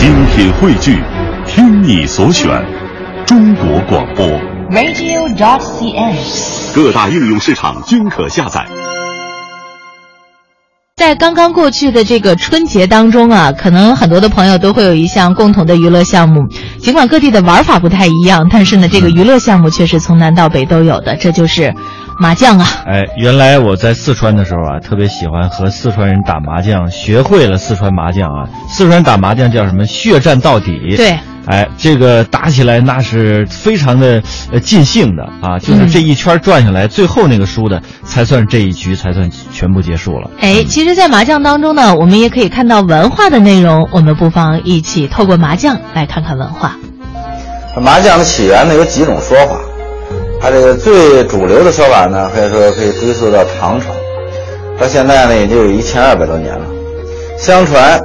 精品汇聚，听你所选，中国广播。radio.cn。各大应用市场均可下载。在刚刚过去的这个春节当中啊，可能很多的朋友都会有一项共同的娱乐项目。尽管各地的玩法不太一样，但是呢，这个娱乐项目却是从南到北都有的，这就是麻将啊。哎，原来我在四川的时候啊，特别喜欢和四川人打麻将，学会了四川麻将啊。四川打麻将叫什么？血战到底。对。哎，这个打起来那是非常的呃尽兴的啊，就是这一圈转下来，最后那个输的才算这一局才算全部结束了。哎，其实，在麻将当中呢，我们也可以看到文化的内容，我们不妨一起透过麻将来看看文化。麻将的起源呢有几种说法，它这个最主流的说法呢，可以说可以追溯到唐朝，到现在呢也就有一千二百多年了。相传。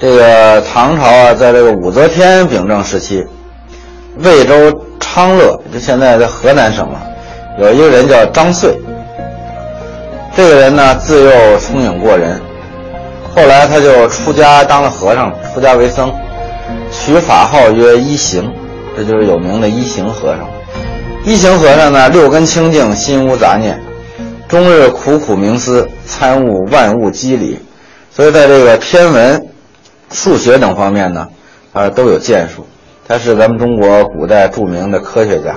这个唐朝啊，在这个武则天秉政时期，魏州昌乐，就现在在河南省了，有一个人叫张遂。这个人呢，自幼聪颖过人，后来他就出家当了和尚，出家为僧，取法号曰一行，这就是有名的一行和尚。一行和尚呢，六根清净，心无杂念，终日苦苦冥思，参悟万物机理，所以在这个天文。数学等方面呢，啊都有建树，他是咱们中国古代著名的科学家。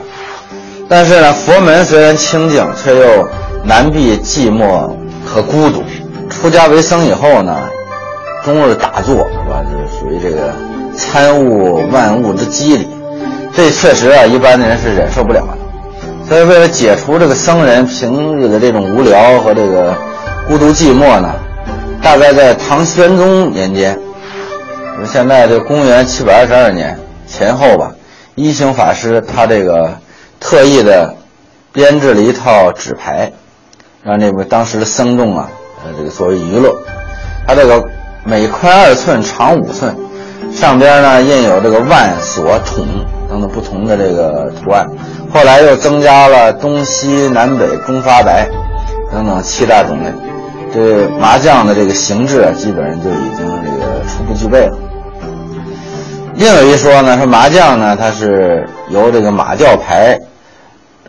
但是呢，佛门虽然清净，却又难避寂寞和孤独。出家为僧以后呢，终日打坐，是吧？就属于这个参悟万物之机理，这确实啊，一般的人是忍受不了的。所以，为了解除这个僧人平日的这种无聊和这个孤独寂寞呢，大概在唐玄宗年间。我们现在这公元七百二十二年前后吧，一行法师他这个特意的编制了一套纸牌，让这个当时的僧众啊，呃，这个作为娱乐。他这个每宽二寸，长五寸，上边呢印有这个万、锁、筒等等不同的这个图案。后来又增加了东西南北、中发白等等七大种类。这麻将的这个形制啊，基本上就已经这个初步具备了。另有一说呢，说麻将呢，它是由这个马吊牌，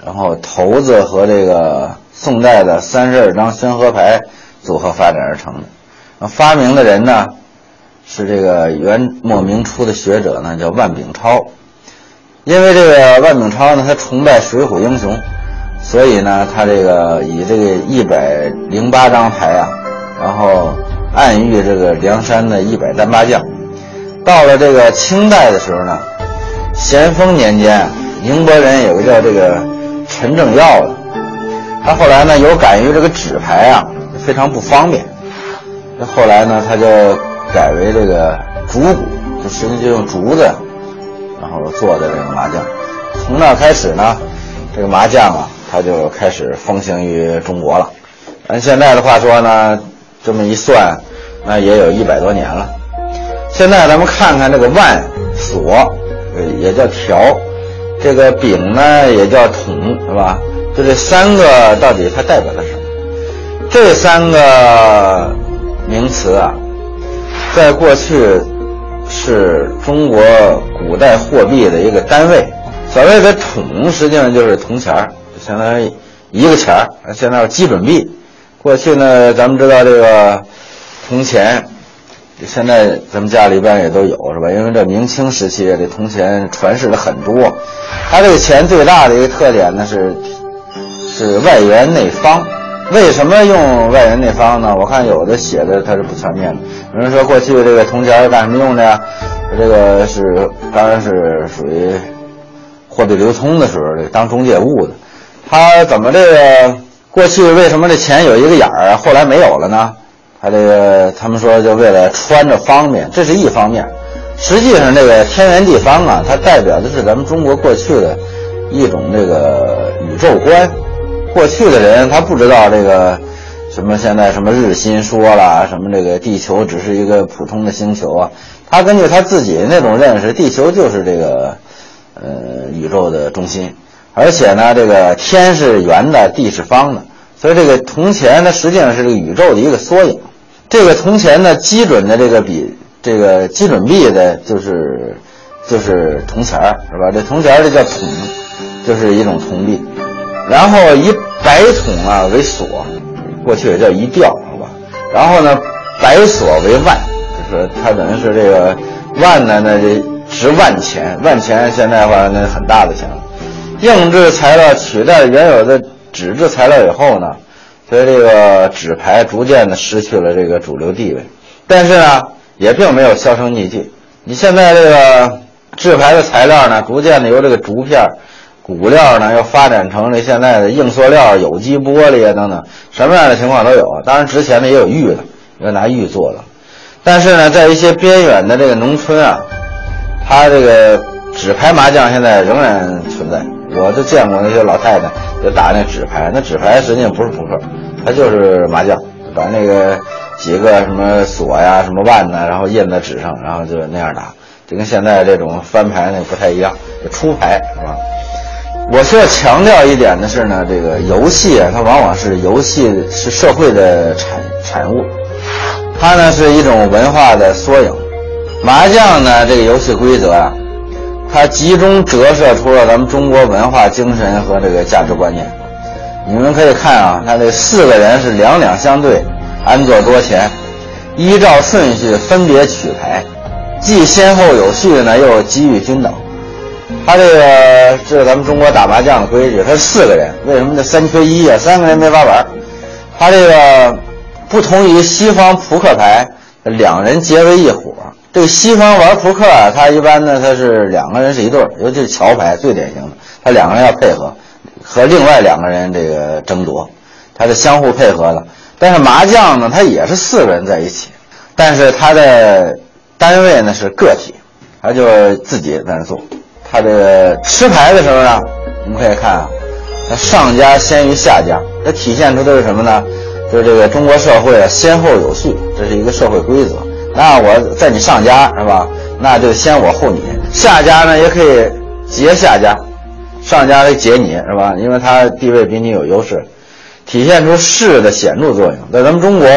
然后骰子和这个宋代的三十二张宣和牌组合发展而成的。发明的人呢，是这个元末明初的学者呢，叫万秉超。因为这个万秉超呢，他崇拜水浒英雄，所以呢，他这个以这个一百零八张牌啊，然后暗喻这个梁山的一百单八将。到了这个清代的时候呢，咸丰年间，宁波人有个叫这个陈正耀的，他后来呢有感于这个纸牌啊非常不方便，那后来呢他就改为这个竹鼓，就实际就用竹子，然后做的这个麻将。从那开始呢，这个麻将啊，它就开始风行于中国了。按现在的话说呢，这么一算，那也有一百多年了。现在咱们看看这个万锁，呃，也叫条，这个丙呢也叫筒，是吧？就这三个到底它代表了什么？这三个名词啊，在过去是中国古代货币的一个单位。所谓的统，实际上就是铜钱儿，相当于一个钱儿。现在基准币，过去呢，咱们知道这个铜钱。现在咱们家里边也都有是吧？因为这明清时期这铜钱传世了很多，它这个钱最大的一个特点呢是是外圆内方。为什么用外人那方呢？我看有的写的它是不全面的。有人说过去这个铜钱是干什么用的呀？这个是当然是属于货币流通的时候这个当中介物的。它怎么这个过去为什么这钱有一个眼儿？后来没有了呢？他这个，他们说就为了穿着方便，这是一方面。实际上，这个天圆地方啊，它代表的是咱们中国过去的一种这个宇宙观。过去的人他不知道这个什么现在什么日心说啦，什么这个地球只是一个普通的星球啊。他根据他自己那种认识，地球就是这个呃宇宙的中心，而且呢，这个天是圆的，地是方的。所以这个铜钱呢，实际上是个宇宙的一个缩影。这个铜钱呢，基准的这个比这个基准币的就是就是铜钱儿是吧？这铜钱儿这叫铜，就是一种铜币。然后以白铜啊为锁，过去也叫一吊，好吧？然后呢，白锁为万，就是它等于是这个万呢，那就值万钱，万钱现在的话那很大的钱了。硬质材料取代原有的纸质材料以后呢，所以这个纸牌逐渐的失去了这个主流地位。但是呢，也并没有销声匿迹。你现在这个制牌的材料呢，逐渐的由这个竹片、骨料呢，又发展成了现在的硬塑料、有机玻璃啊等等，什么样的情况都有。当然值钱的也有玉的，要拿玉做的。但是呢，在一些边远的这个农村啊，它这个纸牌麻将现在仍然存在。我就见过那些老太太就打那纸牌，那纸牌实际上不是扑克，它就是麻将，把那个几个什么锁呀、什么腕呐，然后印在纸上，然后就那样打，就跟现在这种翻牌那不太一样，就出牌是吧？我需要强调一点的是呢，这个游戏啊，它往往是游戏是社会的产产物，它呢是一种文化的缩影。麻将呢这个游戏规则啊。它集中折射出了咱们中国文化精神和这个价值观念。你们可以看啊，它这四个人是两两相对，安坐桌前，依照顺序分别取牌，既先后有序呢，又给予均等。他这个这是咱们中国打麻将的规矩，他是四个人，为什么这三缺一啊？三个人没法玩。他这个不同于西方扑克牌，两人结为一伙。这个西方玩扑克啊，他一般呢，他是两个人是一对，尤其是桥牌最典型的，他两个人要配合，和另外两个人这个争夺，他是相互配合的。但是麻将呢，它也是四个人在一起，但是他的单位呢是个体，他就自己在那做。他这个吃牌的时候呢，我们可以看啊，他上家先于下家，它体现出的是什么呢？就是这个中国社会啊，先后有序，这是一个社会规则。那我在你上家是吧？那就先我后你。下家呢也可以劫下家，上家来劫你是吧？因为他地位比你有优势，体现出势的显著作用。在咱们中国，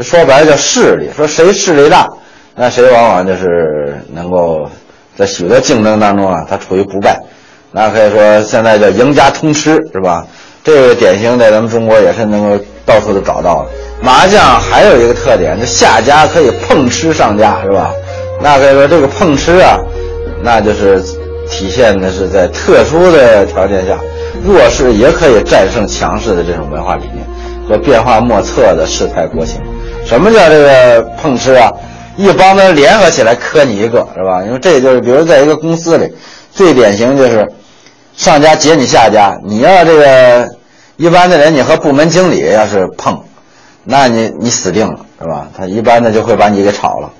说白了叫势力，说谁势力大，那谁往往就是能够在许多竞争当中啊，他处于不败。那可以说现在叫赢家通吃是吧？这个典型在咱们中国也是能够到处都找到的。麻将还有一个特点，就下家可以碰吃上家，是吧？那可以说这个碰吃啊，那就是体现的是在特殊的条件下，弱势也可以战胜强势的这种文化理念和变化莫测的世态国情。什么叫这个碰吃啊？一帮人联合起来磕你一个，是吧？因为这就是，比如在一个公司里，最典型就是上家劫你下家，你要这个一般的人，你和部门经理要是碰。那你你死定了是吧？他一般的就会把你给炒了。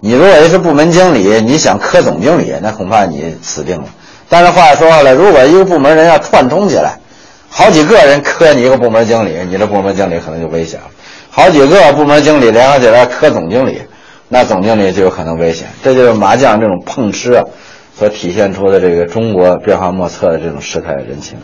你如果要是部门经理，你想磕总经理，那恐怕你死定了。但是话说回来，如果一个部门人要串通起来，好几个人磕你一个部门经理，你这部门经理可能就危险了。好几个部门经理联合起来磕总经理，那总经理就有可能危险。这就是麻将这种碰吃啊，所体现出的这个中国变化莫测的这种世态人情。